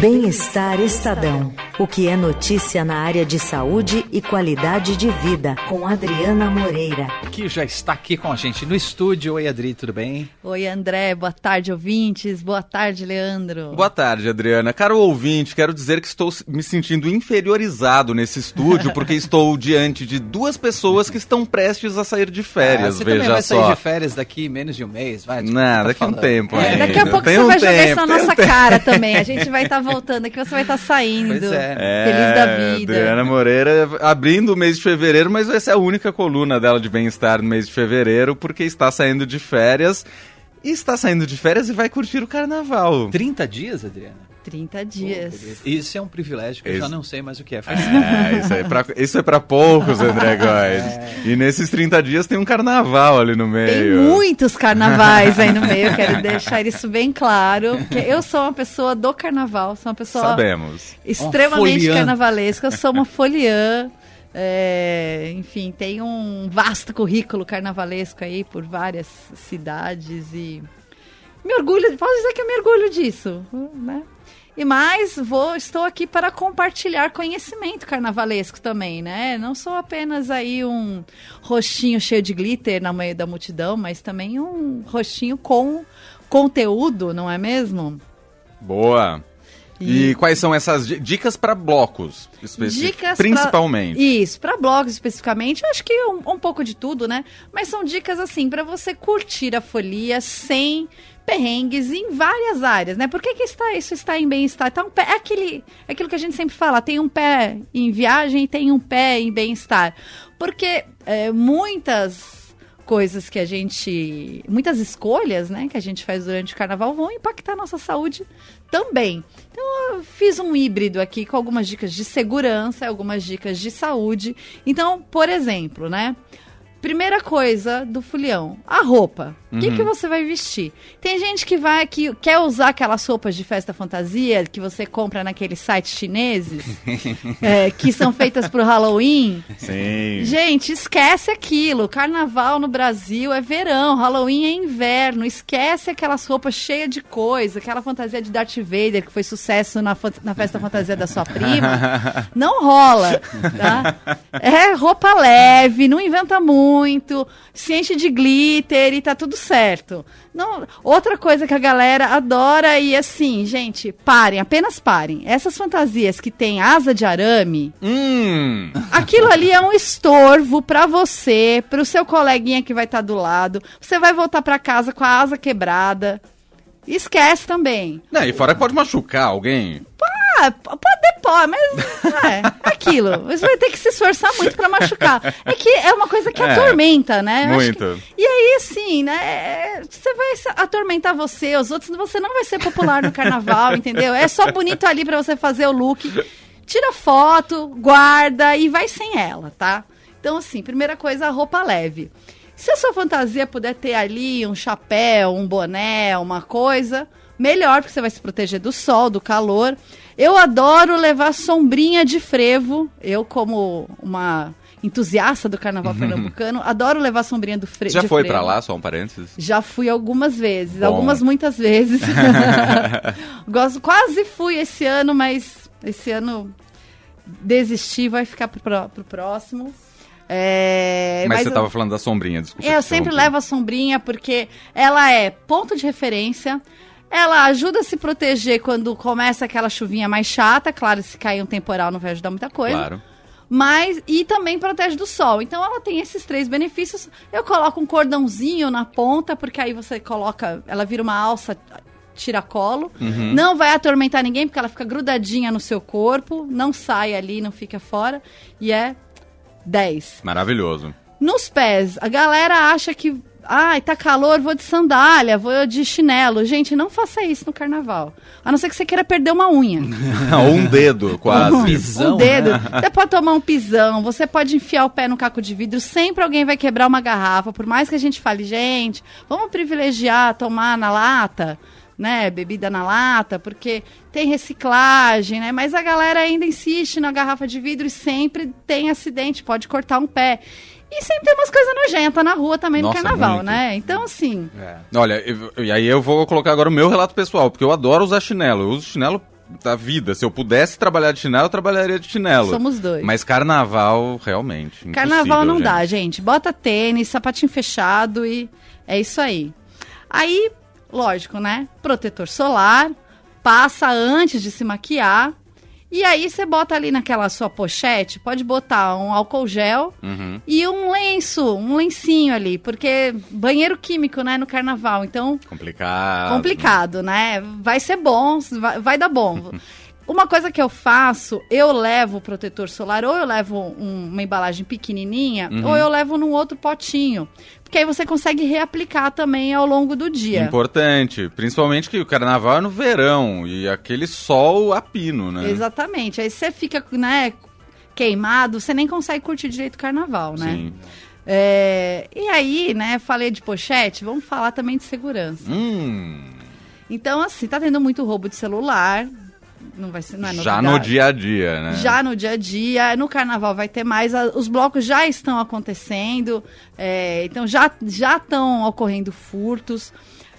Bem-Estar Estadão. O que é notícia na área de saúde e qualidade de vida, com Adriana Moreira. Que já está aqui com a gente no estúdio. Oi, Adri, tudo bem? Oi, André. Boa tarde, ouvintes. Boa tarde, Leandro. Boa tarde, Adriana. Caro ouvinte, quero dizer que estou me sentindo inferiorizado nesse estúdio, porque estou diante de duas pessoas que estão prestes a sair de férias. Ah, você veja também vai só. sair de férias daqui menos de um mês, vai? Não, tá daqui a um falando. tempo. É, ainda. daqui a pouco Tem você um vai jogar isso na tempo, um nossa tempo. cara também. A gente vai estar voltando aqui, você vai estar saindo. Pois é. Feliz da vida. Adriana Moreira abrindo o mês de fevereiro, mas vai ser a única coluna dela de bem-estar no mês de fevereiro, porque está saindo de férias. E está saindo de férias e vai curtir o carnaval. 30 dias, Adriana? 30 dias. Isso é um privilégio que eu Esse- já não sei mais o que é. Faz É, isso, é pra, isso é pra poucos, André Góes. E nesses 30 dias tem um carnaval ali no Tem meio. muitos carnavais aí no meio, eu quero deixar isso bem claro. Porque eu sou uma pessoa do carnaval, sou uma pessoa Sabemos. extremamente carnavalesca, eu sou uma foliã. é, enfim, tenho um vasto currículo carnavalesco aí por várias cidades e me orgulho, posso dizer que eu me orgulho disso, né? E mais, vou, estou aqui para compartilhar conhecimento carnavalesco também, né? Não sou apenas aí um rostinho cheio de glitter no meio da multidão, mas também um rostinho com conteúdo, não é mesmo? Boa. E, E- quais são essas di- dicas pra blocos? Dicas pra- Principalmente. Isso, para blogs especificamente, eu acho que um, um pouco de tudo, né? Mas são dicas assim para você curtir a folia sem perrengues em várias áreas, né? Por que, que está, isso está em bem-estar? Tá um pé, é, aquele, é aquilo que a gente sempre fala, tem um pé em viagem e tem um pé em bem-estar. Porque é, muitas coisas que a gente. Muitas escolhas, né, que a gente faz durante o carnaval vão impactar a nossa saúde também. Então eu fiz um híbrido aqui com algumas dicas de segurança, algumas dicas de saúde. Então, por exemplo, né? Primeira coisa do folião, a roupa. O que, que você vai vestir? Tem gente que vai que quer usar aquelas roupas de festa fantasia que você compra naqueles sites chineses, é, que são feitas pro Halloween. Sim. Gente, esquece aquilo. Carnaval no Brasil é verão, Halloween é inverno. Esquece aquelas roupas cheias de coisa, aquela fantasia de Darth Vader que foi sucesso na, na festa fantasia da sua prima. Não rola, tá? É roupa leve, não inventa muito, se enche de glitter e tá tudo certo. Não, outra coisa que a galera adora e assim, gente, parem, apenas parem. Essas fantasias que tem asa de arame, Hum. Aquilo ali é um estorvo pra você, pro seu coleguinha que vai estar do lado. Você vai voltar pra casa com a asa quebrada. Esquece também. Não, e fora que pode machucar alguém. Ah, pode, pode, mas é aquilo. Você vai ter que se esforçar muito pra machucar. É que é uma coisa que É, atormenta, né? Acho que- muito. E aí, assim, né? é, Você vai atormentar você, os outros, você não vai ser popular no carnaval, entendeu? É só bonito ali pra você fazer o look. Tira foto, guarda e vai sem ela, tá? Então, assim, primeira coisa, a roupa leve. Se a sua fantasia puder ter ali um chapéu, um boné, uma coisa, melhor, porque você vai se proteger do sol, do calor. Eu adoro levar sombrinha de frevo. Eu, como uma entusiasta do carnaval pernambucano, adoro levar sombrinha do fre já de foi frevo. pra lá, só um parênteses? Já fui algumas vezes, Bom. algumas muitas vezes. Gosto, quase fui esse ano, mas esse ano desisti, vai ficar pro, pró- pro próximo. É, mas, você eu- tava falando da sombrinha, desculpa. é, eu sempre levo a sombrinha porque ela é ponto de referência. Ela ajuda a se proteger quando começa aquela chuvinha mais chata. Claro, se cair um temporal não vai ajudar muita coisa. Claro. Mas, e também protege do sol. Então ela tem esses três benefícios. Eu coloco um cordãozinho na ponta, porque aí você coloca, ela vira uma alça tiracolo. Uhum. Não vai atormentar ninguém, porque ela fica grudadinha no seu corpo, não sai ali, não fica fora. E é 10. Maravilhoso. Nos pés, a galera acha que. Ai, tá calor, vou de sandália, vou de chinelo. Gente, não faça isso no carnaval. A não ser que você queira perder uma unha. Ou um dedo, quase. Pisão, um dedo. né? Você pode tomar um pisão, você pode enfiar o pé no caco de vidro, sempre alguém vai quebrar uma garrafa. Por mais que a gente fale, gente, vamos privilegiar tomar na lata, né? Bebida na lata, porque tem reciclagem, né? Mas a galera ainda insiste na garrafa de vidro e sempre tem acidente, pode cortar um pé. E sempre tem umas coisas nojentas na rua também Nossa, no carnaval, muito. né? Então, assim. É. Olha, eu- e aí eu vou colocar agora o meu relato pessoal, porque eu adoro usar chinelo. Eu uso chinelo da vida. Se eu pudesse trabalhar de chinelo, eu trabalharia de chinelo. Somos dois. Mas carnaval, realmente. Carnaval não gente. dá, gente. Bota tênis, sapatinho fechado e é isso aí. Aí, lógico, né? Protetor solar, passa antes de se maquiar. E aí você bota ali naquela sua pochete, pode botar um álcool gel Uhum. e um lenço, um lencinho ali, porque banheiro químico, né, no carnaval. Então, Complicado. complicado, né? Vai ser bom, vai, vai dar bom. Uma coisa que eu faço, eu levo o protetor solar, ou eu levo um- uma embalagem pequenininha, Uhum. ou eu levo num outro potinho. Porque aí você consegue reaplicar também ao longo do dia. Importante. Principalmente que o carnaval é no verão e aquele sol a pino, né? Exatamente. Aí você fica, né, queimado, você nem consegue curtir direito o carnaval, né? Sim. É, e aí, né, falei de pochete, vamos falar também de segurança. Hum, Então, assim, tá tendo muito roubo de celular. Não vai ser, não é já no dia a dia, né? Já no dia a dia, no carnaval vai ter mais, os blocos já estão acontecendo, é, então já já estão ocorrendo furtos.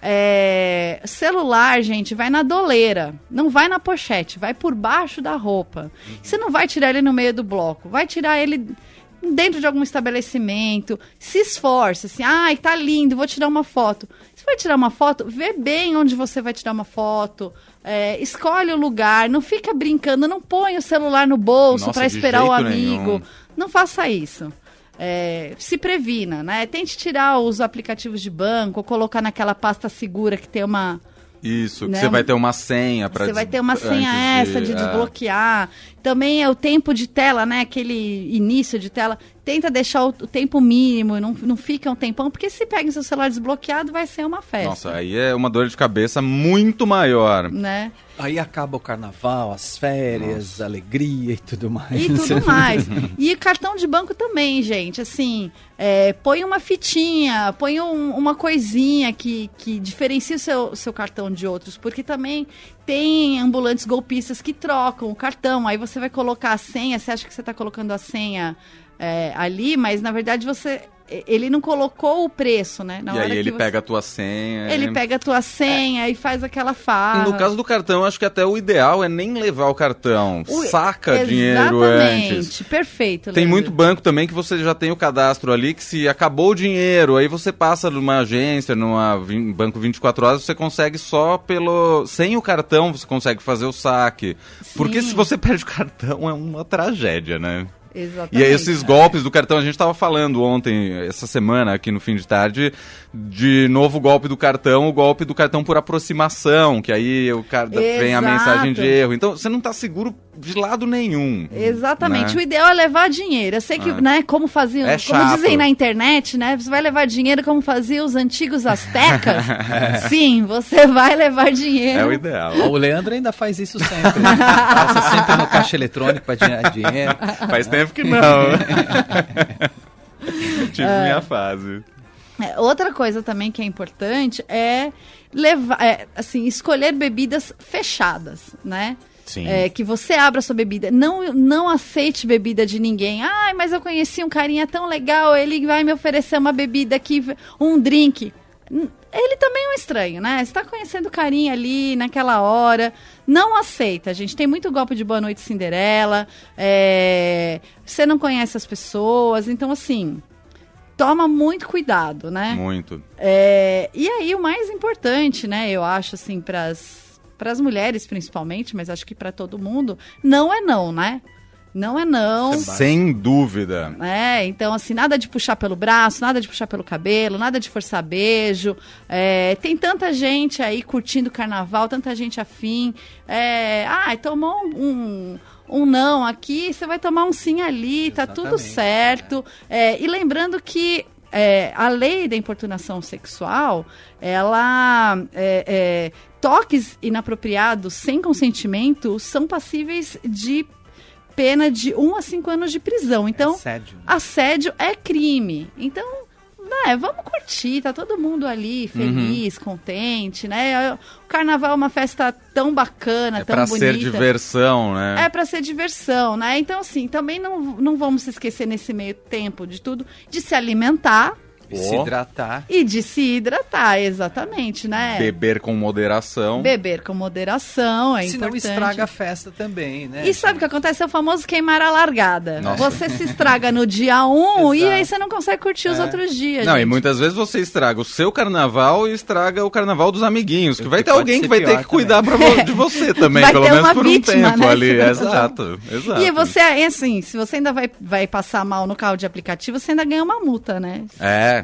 É, celular, gente, vai na doleira, não vai na pochete, vai por baixo da roupa. Você não vai tirar ele no meio do bloco, vai tirar ele dentro de algum estabelecimento, se esforce, assim, ai, tá lindo, vou tirar uma foto. Você vai tirar uma foto, vê bem onde você vai tirar uma foto, é, escolhe o lugar, não fica brincando, não põe o celular no bolso para de esperar o amigo. nenhum. Não faça isso. É, se previna, né? Tente tirar os aplicativos de banco, colocar naquela pasta segura que tem uma, Isso, que Né? você vai ter uma senha para você vai ter uma senha essa de, é. desbloquear. Também é o tempo de tela, né? Aquele início de tela. Tenta deixar o, o tempo mínimo, não, não fica um tempão, porque se pega o seu celular desbloqueado, vai ser uma festa. Nossa, aí é uma dor de cabeça muito maior. Né? Aí acaba o carnaval, as férias, a alegria e tudo mais. E tudo mais. E cartão de banco também, gente. Assim, é, põe uma fitinha, põe um- uma coisinha que, que diferencia o seu, seu cartão de outros, porque também tem ambulantes golpistas que trocam o cartão. Aí você vai colocar a senha, você acha que você está colocando a senha é, ali, mas na verdade você. Ele não colocou o preço, né? Na e aí ele você- pega a tua senha. Ele é- pega a tua senha e faz aquela farra. No caso do cartão, acho que até o ideal é nem levar o cartão. O- Saca dinheiro antes. Exatamente, perfeito. Tem Leandro. muito banco também que você já tem o cadastro ali, que se acabou o dinheiro, aí você passa numa agência, numa banco 24 horas, você consegue só pelo. Sem o cartão, você consegue fazer o saque. Porque Sim. se você perde o cartão, é uma tragédia, né? Exatamente. E esses golpes do cartão, a gente estava falando ontem, essa semana, aqui no fim de tarde, de novo golpe do cartão, o golpe do cartão por aproximação, que aí o cara vem a Exato. mensagem de erro. Então você não está seguro de lado nenhum. Exatamente. né? O ideal é levar dinheiro. Eu sei que, É. né, como faziam, É como chato. dizem na internet, né? Você vai levar dinheiro como faziam os antigos astecas. Sim, você vai levar dinheiro. É o ideal. O Leandro ainda faz isso sempre. né? Passa sempre no caixa eletrônico para tirar dinheiro. Faz tempo que não. Tive É. minha fase. É, outra coisa também que é importante é levar, é, assim, escolher bebidas fechadas, né? É, que você abra sua bebida. Não, não aceite bebida de ninguém. Ai, mas eu conheci um carinha tão legal, ele vai me oferecer uma bebida aqui, um drink. Ele também é um estranho, né? Você tá conhecendo o carinha ali naquela hora. Não aceita, gente. Tem muito golpe de Boa Noite Cinderela. é, Você não conhece as pessoas. Então, assim, toma muito cuidado, né? Muito. É, e aí o mais importante, né, eu acho assim para as mulheres principalmente, mas acho que para todo mundo, não é não, né? Não é não. Sem dúvida. É, então assim, nada de puxar pelo braço, nada de puxar pelo cabelo, nada de forçar beijo. É, tem tanta gente aí curtindo o carnaval, tanta gente afim. É, ah, tomou um, um, um não aqui, você vai tomar um sim ali, tá tudo Exatamente, certo. É, e lembrando que é, a lei da importunação sexual, ela é, é, toques inapropriados sem consentimento são passíveis de pena de 1 a 5 anos de prisão. Então, Assédio, né? assédio é crime. Então, né, vamos curtir, tá todo mundo ali feliz, contente, né? O carnaval é uma festa tão bacana, É tão pra bonita. ser diversão, né? É pra ser diversão, né? Então, assim, também não, não vamos se esquecer nesse meio tempo de tudo, de se alimentar, se hidratar. E de se hidratar, exatamente, né? Beber com moderação. Beber com moderação, é Se não importante. estraga a festa também, né? E sabe o que acontece? É o famoso queimar a largada. Nossa. Você se estraga no dia 1 e Exato. aí você não consegue curtir os É. outros dias. Não, e gente. muitas vezes você estraga o seu carnaval e estraga o carnaval dos amiguinhos. Que vai ter alguém que vai ter que cuidar pra vo- de você também, Vai pelo ter menos uma por vítima, um tempo né? ali. Exato, exato. E você, é assim, se você ainda vai, vai passar mal no carro de aplicativo, você ainda ganha uma multa, né? É.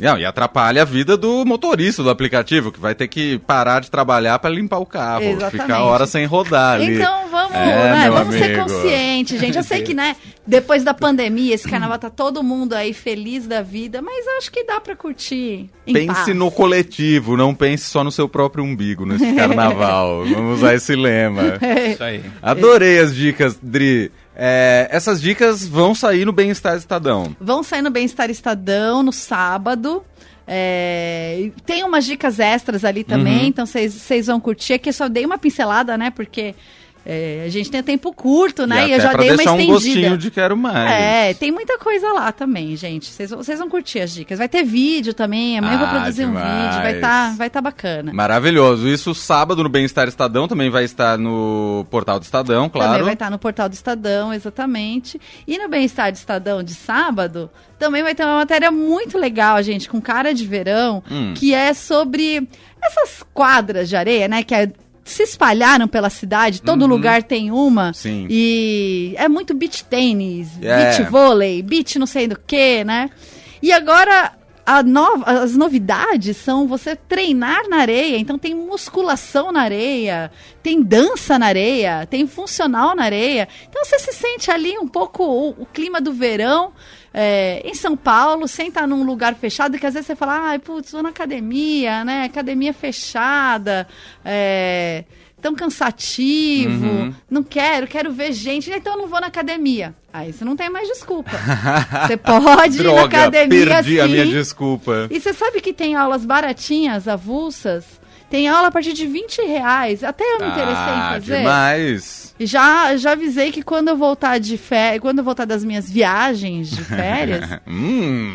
Não, e atrapalha a vida do motorista do aplicativo, que vai ter que parar de trabalhar pra limpar o carro. Exatamente. Ficar horas sem rodar ali. Então vamos, É, né? Vamos ser amigo. conscientes, gente. Eu sei que, né, depois da pandemia, esse carnaval tá todo mundo aí feliz da vida, mas acho que dá pra curtir. Em Pense paz. no coletivo, não pense só no seu próprio umbigo nesse carnaval. Vamos usar esse lema. Isso aí. Adorei as dicas, Dri. É, essas dicas vão sair no Bem-Estar Estadão. Vão sair no Bem-Estar Estadão no sábado. É, tem umas dicas extras ali também, Uhum. então vocês vão curtir. Aqui eu só dei uma pincelada, né? Porque é, a gente tem tempo curto, né? e E, eu já dei uma deixar um estendida. gostinho de quero mais. É, tem muita coisa lá também, gente. Vocês vão- curtir as dicas. Vai ter vídeo também. Amanhã eu vou Ah, produzir um demais. vídeo. Vai estar vai tá bacana. Maravilhoso. Isso sábado no Bem-Estar Estadão também vai estar no portal do Estadão, Também claro. vai estar no portal do Estadão, exatamente. E no Bem-Estar do Estadão de sábado, também vai ter uma matéria muito legal, gente, com cara de verão, Hum. que é sobre essas quadras de areia, né? Que é- se espalharam pela cidade, todo lugar tem uma. Uhum. Sim. E é muito beach tênis, É. beach vôlei, beach não sei do que, né? E agora nova- as novidades são você treinar na areia, então tem musculação na areia, tem dança na areia, tem funcional na areia. Então você se sente ali um pouco o, o clima do verão. é, em São Paulo, sem estar num lugar fechado, que às vezes você fala, ai, putz, vou na academia, né? Academia fechada, é, tão cansativo, Uhum. não quero, quero ver gente, então eu não vou na academia. Aí você não tem mais desculpa. Você pode ir na Droga, academia perdi a sim. minha desculpa. E você sabe que tem aulas baratinhas, avulsas? Tem aula a partir de 20 reais. Até eu me interessei em Ah, fazer. demais. Já, já avisei que quando eu voltar de férias, quando eu voltar das minhas viagens de férias, Hum,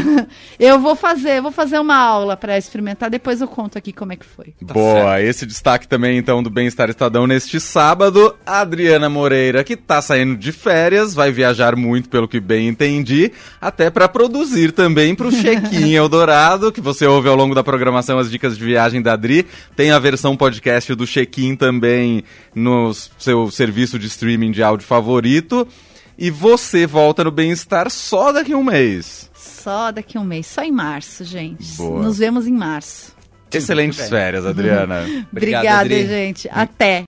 eu vou fazer, vou fazer uma aula para experimentar, depois eu conto aqui como é que foi. boa. Esse destaque também, então, do Bem-Estar Estadão neste sábado. A Adriana Moreira, que tá saindo de férias, vai viajar muito, pelo que bem entendi, até para produzir também pro Check-in Eldorado, que você ouve ao longo da programação as dicas de viagem da Adri. Tem a versão podcast do Check-in também no seu serviço de streaming de áudio favorito. E você volta no Bem-Estar só daqui a um mês. Só daqui a um mês, só em março, gente. Boa. Nos vemos em março. Excelentes férias, Adriana. Obrigado, Obrigada, Adri. gente. Até.